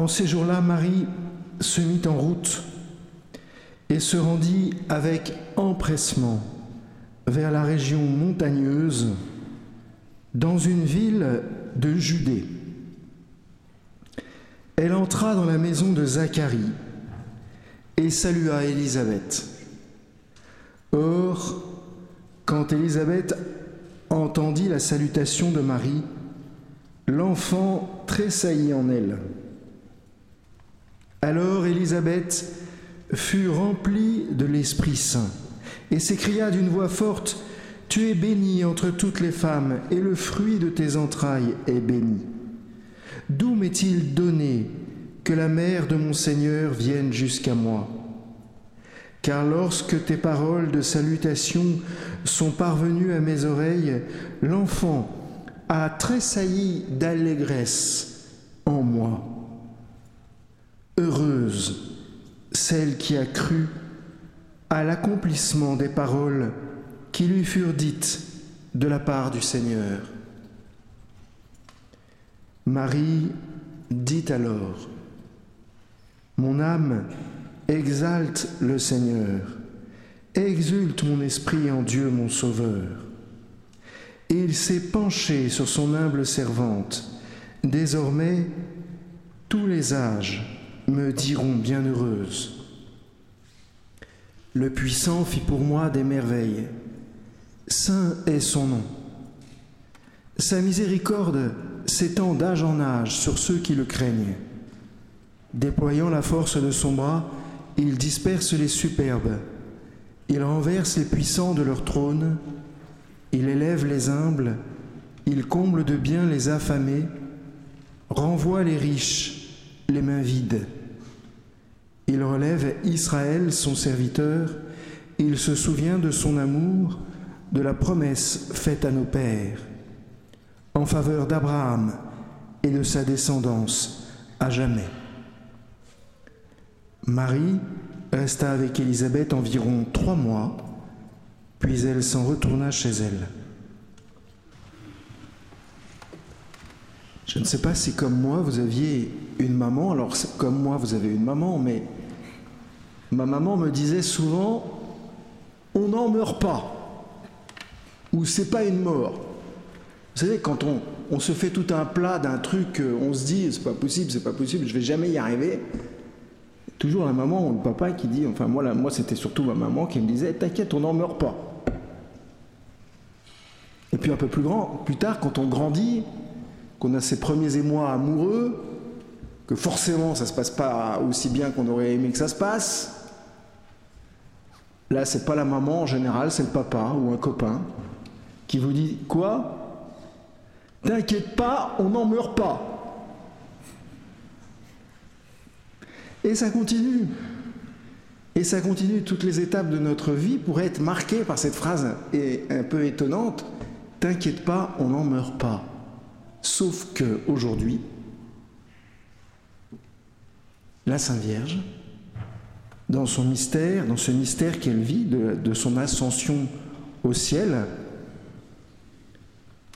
En ces jours-là, Marie se mit en route et se rendit avec empressement vers la région montagneuse dans une ville de Judée. Elle entra dans la maison de Zacharie et salua Élisabeth. Or, quand Élisabeth entendit la salutation de Marie, l'enfant tressaillit en elle. Alors Élisabeth fut remplie de l'Esprit Saint et s'écria d'une voix forte, Tu es bénie entre toutes les femmes, et le fruit de tes entrailles est béni. D'où m'est-il donné que la mère de mon Seigneur vienne jusqu'à moi? Car lorsque tes paroles de salutation sont parvenues à mes oreilles, l'enfant a tressailli d'allégresse en moi. Heureuse celle qui a cru à l'accomplissement des paroles qui lui furent dites de la part du Seigneur. Marie dit alors, Mon âme exalte le Seigneur, exulte mon esprit en Dieu mon Sauveur. il s'est penché sur son humble servante. Désormais, tous les âges me diront bienheureuse. Le puissant fit pour moi des merveilles. Saint est son nom. Sa miséricorde s'étend d'âge en âge sur ceux qui le craignent. Déployant la force de son bras, il disperse les superbes. Il renverse les puissants de leur trône. Il élève les humbles. Il comble de bien les affamés. Renvoie les riches, les mains vides. Il relève Israël, son serviteur, il se souvient de son amour, de la promesse faite à nos pères, en faveur d'Abraham et de sa descendance à jamais. Marie resta avec Élisabeth environ trois mois, puis elle s'en retourna chez elle. Je ne sais pas si comme moi vous aviez une maman, alors comme moi vous avez une maman, mais Ma maman me disait souvent on n'en meurt pas ou c'est pas une mort. Vous savez, quand on, se fait tout un plat d'un truc, on se dit c'est pas possible, c'est pas possible, je vais jamais y arriver. Toujours la maman ou le papa qui dit, enfin moi, moi c'était surtout ma maman qui me disait t'inquiète, on n'en meurt pas. Et puis un peu plus grand, plus tard, quand on grandit, qu'on a ses premiers émois amoureux, que forcément ça se passe pas aussi bien qu'on aurait aimé que ça se passe, Là, c'est pas la maman en général, c'est le papa ou un copain qui vous dit quoi? T'inquiète pas, on n'en meurt pas. Et ça continue. Et ça continue. Toutes les étapes de notre vie pourraient être marquées par cette phrase un peu étonnante. T'inquiète pas, on n'en meurt pas. Sauf que aujourd'hui, la Sainte Vierge, dans son mystère, dans ce mystère qu'elle vit de, son ascension au ciel,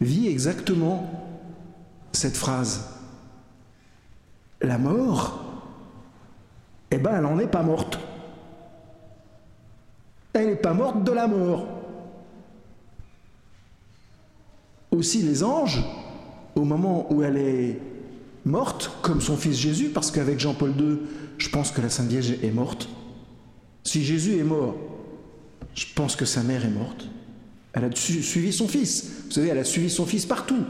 vit exactement cette phrase. La mort, eh ben, elle n'en est pas morte. Elle n'est pas morte de la mort. Aussi les anges, au moment où elle est morte, comme son fils Jésus, parce qu'avec Jean-Paul II, je pense que la Sainte Vierge est morte, si Jésus est mort, je pense que sa mère est morte. Elle a suivi son fils. Vous savez, elle a suivi son fils partout.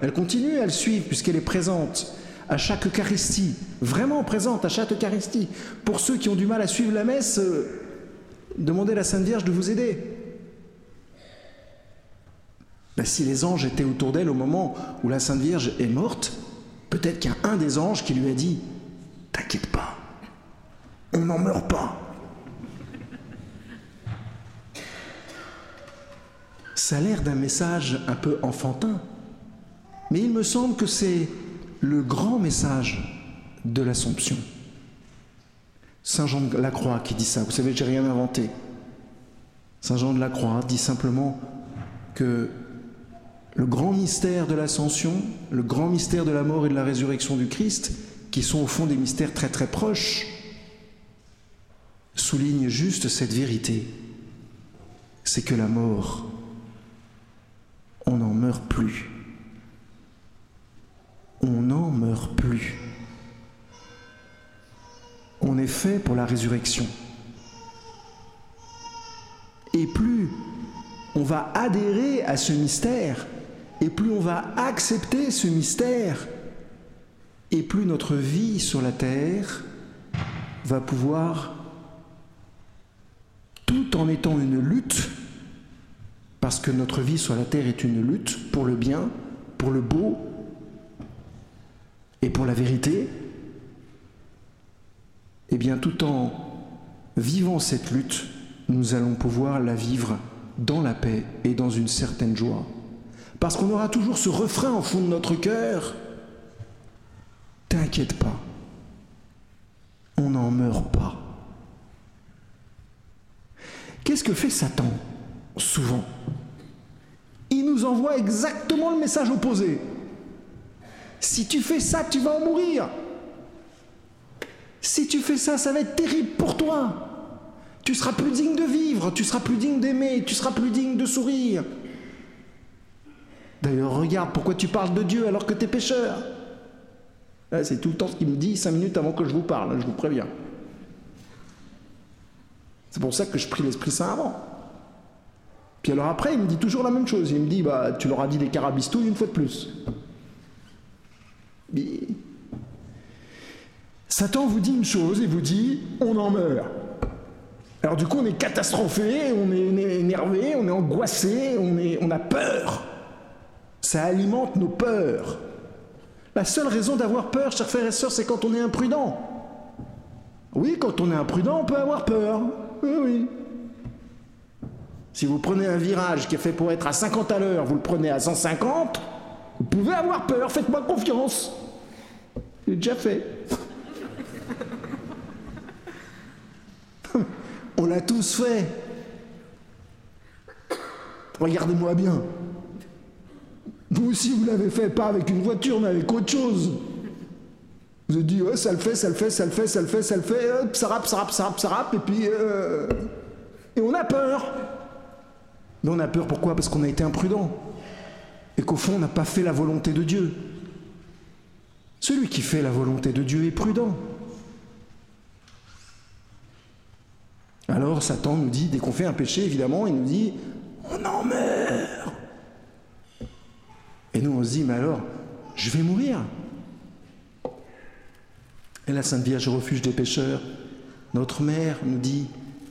Elle continue à le suivre puisqu'elle est présente à chaque Eucharistie, vraiment présente à chaque Eucharistie. Pour ceux qui ont du mal à suivre la messe, euh, demandez à la Sainte Vierge de vous aider. Ben, si les anges étaient autour d'elle au moment où la Sainte Vierge est morte, peut-être qu'il y a un des anges qui lui a dit T'inquiète pas, on n'en meurt pas. Ça a l'air d'un message un peu enfantin, mais il me semble que c'est le grand message de l'Assomption. Saint Jean de la Croix qui dit ça, vous savez, j'ai rien inventé. Saint Jean de la Croix dit simplement que le grand mystère de l'ascension, le grand mystère de la mort et de la résurrection du Christ qui sont au fond des mystères très très proches, soulignent juste cette vérité, c'est que la mort, on n'en meurt plus. On n'en meurt plus. On est fait pour la résurrection. Et plus on va adhérer à ce mystère, et plus on va accepter ce mystère, et plus notre vie sur la terre va pouvoir, tout en étant une lutte, parce que notre vie sur la terre est une lutte pour le bien, pour le beau et pour la vérité, et eh bien tout en vivant cette lutte, nous allons pouvoir la vivre dans la paix et dans une certaine joie. Parce qu'on aura toujours ce refrain au fond de notre cœur. T'inquiète pas, on n'en meurt pas. Qu'est-ce que fait Satan souvent? Il nous envoie exactement le message opposé. Si tu fais ça, tu vas en mourir. Si tu fais ça, ça va être terrible pour toi. Tu seras plus digne de vivre, tu seras plus digne d'aimer, tu seras plus digne de sourire. D'ailleurs, regarde, pourquoi tu parles de Dieu alors que tu es pécheur C'est tout le temps ce qu'il me dit cinq minutes avant que je vous parle, je vous préviens. C'est pour ça que je prie l'Esprit Saint avant. Puis alors après, il me dit toujours la même chose. Il me dit, bah, tu leur as dit des carabistouilles une fois de plus. Satan vous dit une chose et vous dit, on en meurt. Alors du coup, on est catastrophé, on est énervé, on est angoissé, on, est, on a peur. Ça alimente nos peurs. La seule raison d'avoir peur, chers frères et sœurs, c'est quand on est imprudent. Oui, quand on est imprudent, on peut avoir peur. Oui, oui. Si vous prenez un virage qui est fait pour être à 50 à l'heure, vous le prenez à 150, vous pouvez avoir peur, faites-moi confiance. J'ai déjà fait. On l'a tous fait. Regardez-moi bien. Vous aussi, vous l'avez fait, pas avec une voiture, mais avec autre chose. Vous avez dit, ça le fait, ça le fait, ça le fait, ça le fait, ça le fait, ça rappe, ça rappe, ça rappe, ça rappe, et puis. Euh, et on a peur. Mais on a peur pourquoi? Parce qu'on a été imprudent. Et qu'au fond, on n'a pas fait la volonté de Dieu. Celui qui fait la volonté de Dieu est prudent. Alors Satan nous dit, dès qu'on fait un péché, évidemment, il nous dit, on en meurt. Et nous, on se dit, mais alors, je vais mourir. Et la Sainte Vierge, refuge des pécheurs, notre mère nous dit,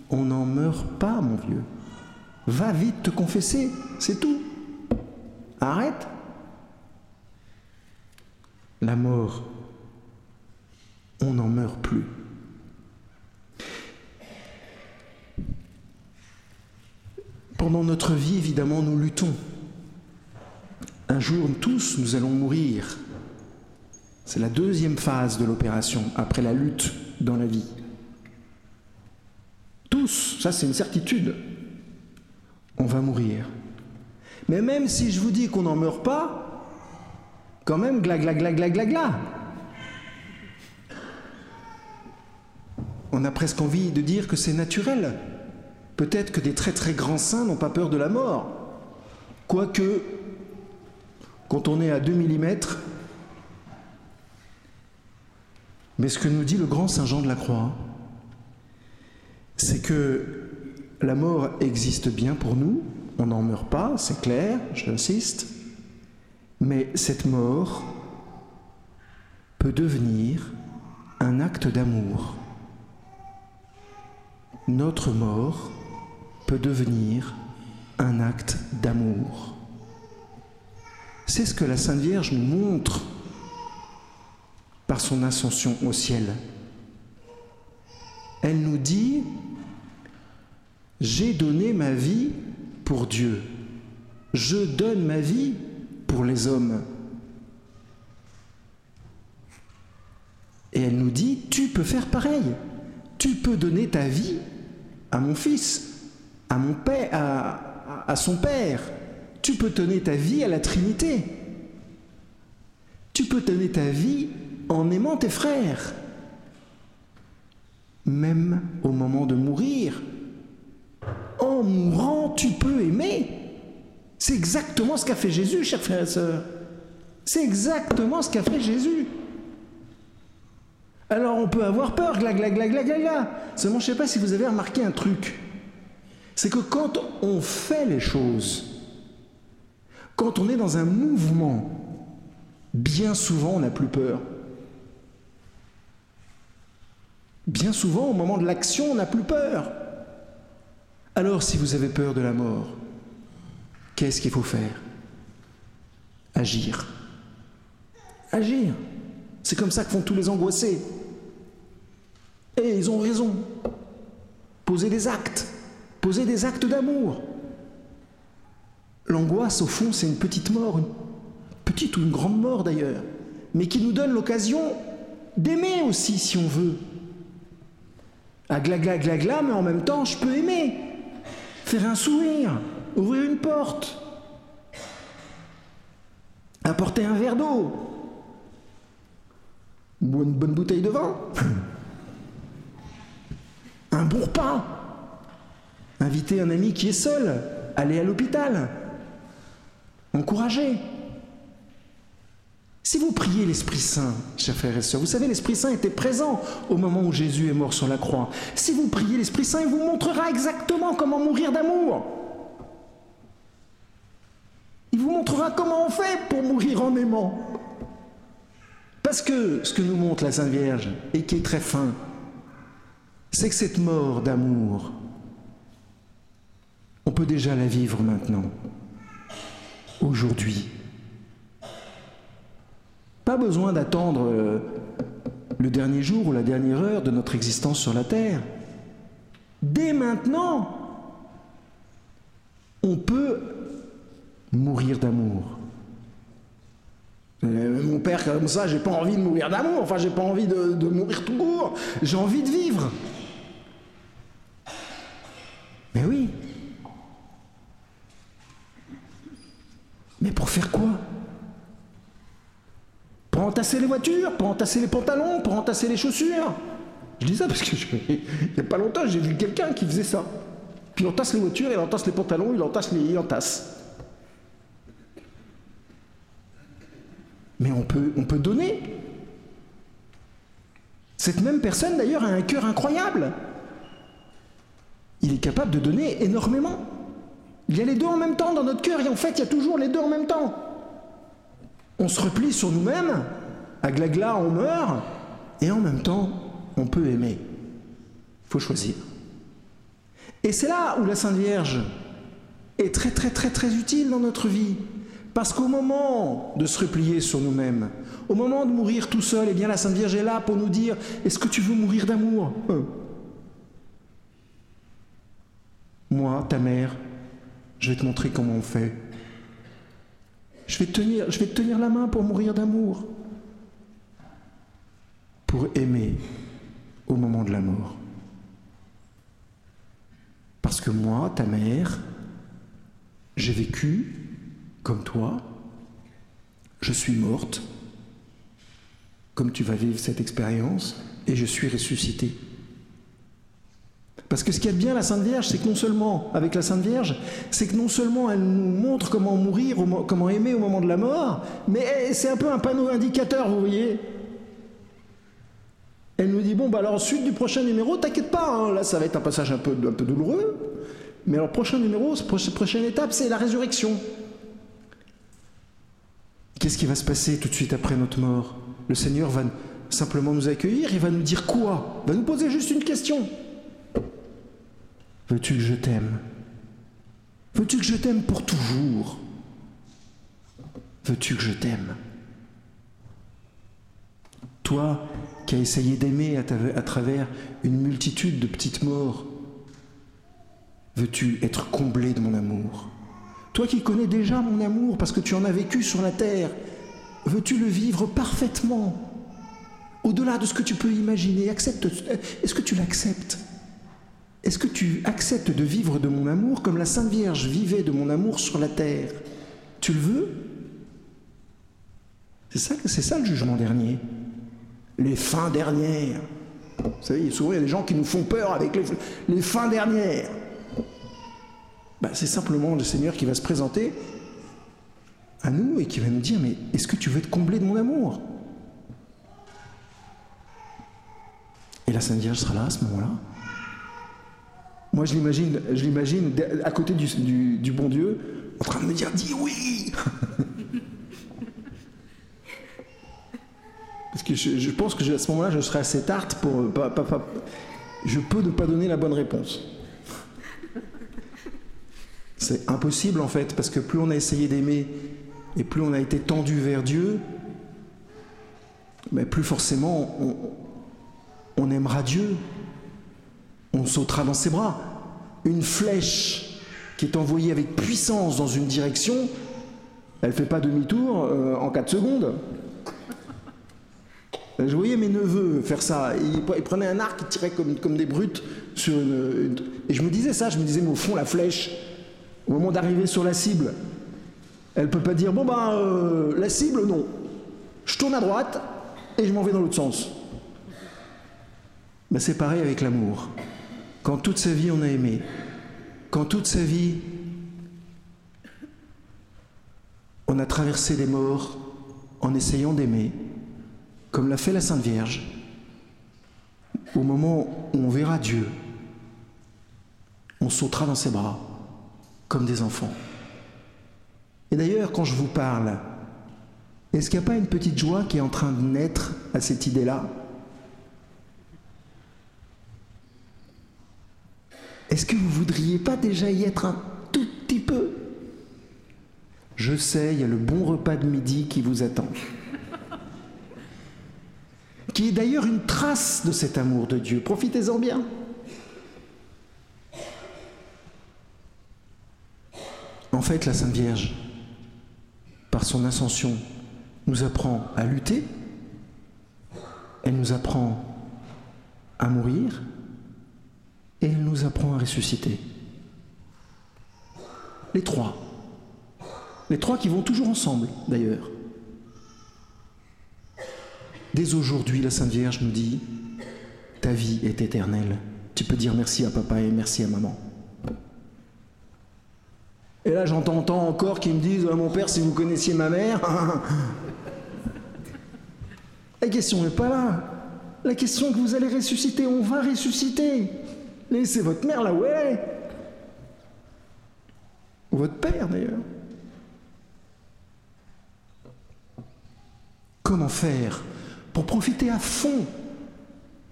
on n'en meurt pas, mon vieux. Va vite te confesser, c'est tout. Arrête. La mort, on n'en meurt plus. Pendant notre vie, évidemment, nous luttons. Un jour, tous, nous allons mourir. C'est la deuxième phase de l'opération, après la lutte dans la vie. Tous, ça c'est une certitude, on va mourir. Mais même si je vous dis qu'on n'en meurt pas, quand même, gla gla gla gla gla gla. On a presque envie de dire que c'est naturel. Peut-être que des très très grands saints n'ont pas peur de la mort. Quoique, quand on est à 2 mm, mais ce que nous dit le grand Saint Jean de la Croix, c'est que la mort existe bien pour nous, on n'en meurt pas, c'est clair, j'insiste, mais cette mort peut devenir un acte d'amour. Notre mort peut devenir un acte d'amour. C'est ce que la Sainte Vierge nous montre par son ascension au ciel. Elle nous dit, j'ai donné ma vie pour Dieu, je donne ma vie pour les hommes. Et elle nous dit, tu peux faire pareil, tu peux donner ta vie à mon fils, à mon père, à, son père. Tu peux donner ta vie à la Trinité. Tu peux donner ta vie en aimant tes frères, même au moment de mourir. En mourant, tu peux aimer. C'est exactement ce qu'a fait Jésus, chers frères et sœurs. C'est exactement ce qu'a fait Jésus. Alors on peut avoir peur, gla gla gla gla gla gla. Seulement, je ne sais pas si vous avez remarqué un truc. C'est que quand on fait les choses, quand on est dans un mouvement, bien souvent on n'a plus peur. Bien souvent, au moment de l'action, on n'a plus peur. Alors, si vous avez peur de la mort, qu'est-ce qu'il faut faire? Agir. Agir. C'est comme ça que font tous les angoissés. Et ils ont raison. Poser des actes. Poser des actes d'amour. L'angoisse, au fond, c'est une petite mort, une petite ou une grande mort d'ailleurs, mais qui nous donne l'occasion d'aimer aussi si on veut. À gla gla gla gla, mais en même temps, je peux aimer. Faire un sourire, ouvrir une porte, apporter un verre d'eau, une bonne bouteille de vin, un bon repas, inviter un ami qui est seul, aller à l'hôpital, encourager. Si vous priez l'Esprit Saint, chers frères et sœurs, vous savez, l'Esprit Saint était présent au moment où Jésus est mort sur la croix. Si vous priez l'Esprit Saint, il vous montrera exactement comment mourir d'amour. Il vous montrera comment on fait pour mourir en aimant. Parce que ce que nous montre la Sainte Vierge, et qui est très fin, c'est que cette mort d'amour, on peut déjà la vivre maintenant, aujourd'hui. Pas besoin d'attendre euh, le dernier jour ou la dernière heure de notre existence sur la Terre. Dès maintenant, on peut mourir d'amour. Euh, mon père, comme ça, j'ai pas envie de mourir d'amour, enfin, j'ai pas envie de, de mourir tout court, j'ai envie de vivre. Mais oui. Mais pour faire quoi? Pour entasser les voitures, pour entasser les pantalons, pour entasser les chaussures? Je dis ça parce que il n'y a pas longtemps, j'ai vu quelqu'un qui faisait ça. Puis il entasse les voitures, il entasse les pantalons, il entasse les. Il entasse. Mais on peut, on peut donner. Cette même personne d'ailleurs a un cœur incroyable. Il est capable de donner énormément. Il y a les deux en même temps dans notre cœur et en fait il y a toujours les deux en même temps on se replie sur nous-mêmes, à glagla on meurt, et en même temps on peut aimer. Il faut choisir. Et c'est là où la Sainte Vierge est très très très très utile dans notre vie. Parce qu'au moment de se replier sur nous-mêmes, au moment de mourir tout seul, eh bien la Sainte Vierge est là pour nous dire Est-ce que tu veux mourir d'amour? Euh. Moi, ta mère, je vais te montrer comment on fait. Je vais, te tenir la main pour mourir d'amour, pour aimer au moment de la mort. Parce que moi, ta mère, j'ai vécu comme toi, je suis morte, comme tu vas vivre cette expérience, et je suis ressuscitée. Parce que ce qui est bien la Sainte Vierge, c'est que non seulement, avec la Sainte Vierge, c'est que non seulement elle nous montre comment mourir, comment aimer au moment de la mort, mais c'est un peu un panneau indicateur, vous voyez. Elle nous dit, bon, bah alors suite du prochain numéro, t'inquiète pas, hein, là ça va être un passage un peu, un peu douloureux, mais alors prochain numéro, prochaine étape, c'est la résurrection. Qu'est-ce qui va se passer tout de suite après notre mort? Le Seigneur va simplement nous accueillir, il va nous dire quoi? Il va nous poser juste une question. Veux-tu que je t'aime? Veux-tu que je t'aime pour toujours? Veux-tu que je t'aime? Toi qui as essayé d'aimer à, travers une multitude de petites morts, veux-tu être comblé de mon amour? Toi qui connais déjà mon amour parce que tu en as vécu sur la terre, veux-tu le vivre parfaitement? Au-delà de ce que tu peux imaginer. Est-ce que tu l'acceptes? Est-ce que tu acceptes de vivre de mon amour comme la Sainte Vierge vivait de mon amour sur la terre? Tu le veux? C'est ça, ça le jugement dernier. les fins dernières. Vous savez, souvent il y a des gens qui nous font peur avec les, les fins dernières. Ben, c'est simplement le Seigneur qui va se présenter à nous et qui va nous dire, mais est-ce que tu veux te combler de mon amour? Et la Sainte Vierge sera là à ce moment-là. Moi, je l'imagine, je l'imagine à côté du, bon Dieu, en train de me dire, dis oui Parce que je, pense que à ce moment-là, je serai assez tarte pour. je peux ne pas donner la bonne réponse. C'est impossible en fait, parce que plus on a essayé d'aimer et plus on a été tendu vers Dieu, mais plus forcément on, aimera Dieu. On sautera dans ses bras. Une flèche qui est envoyée avec puissance dans une direction, elle ne fait pas demi-tour euh, en 4 secondes. Je voyais mes neveux faire ça. Ils, prenaient un arc, ils tiraient comme, des brutes sur une, Et je me disais ça, je me disais, mais au fond, la flèche, au moment d'arriver sur la cible, elle peut pas dire bon ben euh, la cible non. Je tourne à droite et je m'en vais dans l'autre sens. Ben, c'est pareil avec l'amour. Quand toute sa vie on a aimé, quand toute sa vie on a traversé les morts en essayant d'aimer, comme l'a fait la Sainte Vierge, au moment où on verra Dieu, on sautera dans ses bras comme des enfants. Et d'ailleurs, quand je vous parle, est-ce qu'il n'y a pas une petite joie qui est en train de naître à cette idée-là? Est-ce que vous voudriez pas déjà y être un tout petit peu? Je sais, il y a le bon repas de midi qui vous attend. qui est d'ailleurs une trace de cet amour de Dieu. Profitez-en bien. En fait, la Sainte Vierge, par son ascension, nous apprend à lutter, elle nous apprend à mourir, nous apprend à ressusciter. Les trois. Les trois qui vont toujours ensemble, d'ailleurs. Dès aujourd'hui, la Sainte Vierge nous dit, ta vie est éternelle. Tu peux dire merci à papa et merci à maman. Et là, j'entends encore qui me disent Mon père, si vous connaissiez ma mère. La question n'est pas là. La question est que vous allez ressusciter. On va ressusciter. Laissez votre mère là où est. Ou votre père d'ailleurs. Comment faire pour profiter à fond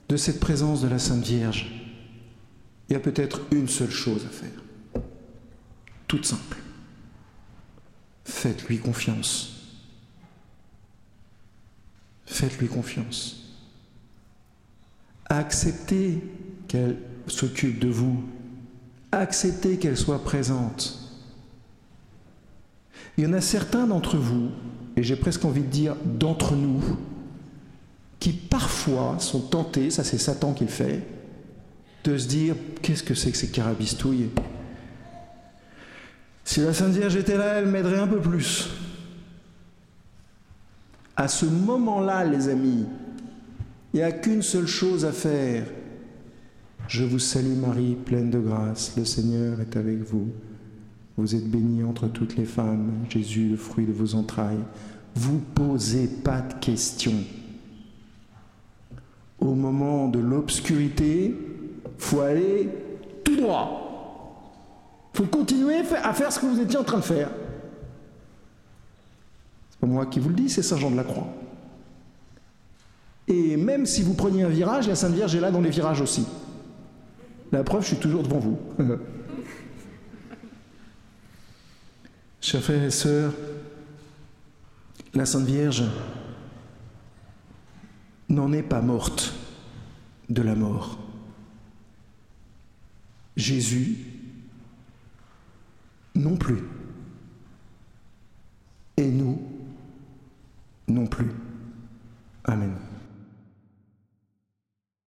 de cette présence de la Sainte Vierge? Il y a peut-être une seule chose à faire toute simple. Faites-lui confiance. Faites-lui confiance. Acceptez qu'elle s'occupe de vous. Acceptez qu'elle soit présente. Il y en a certains d'entre vous, et j'ai presque envie de dire d'entre nous, qui parfois sont tentés, ça c'est Satan qui le fait, de se dire qu'est-ce que c'est que ces carabistouilles? Si la Sainte Vierge était là, elle m'aiderait un peu plus. À ce moment-là, les amis, il n'y a qu'une seule chose à faire. Je vous salue Marie, pleine de grâce, le Seigneur est avec vous. Vous êtes bénie entre toutes les femmes, Jésus, le fruit de vos entrailles. Vous posez pas de questions. Au moment de l'obscurité, faut aller tout droit. Faut continuer à faire ce que vous étiez en train de faire. C'est pas moi qui vous le dis, c'est Saint Jean de la Croix. Et même si vous preniez un virage, la Sainte Vierge est là dans les virages aussi. La preuve, je suis toujours devant vous. Chers frères et sœurs, la Sainte Vierge n'en est pas morte de la mort. Jésus non plus. Et nous non plus. Amen.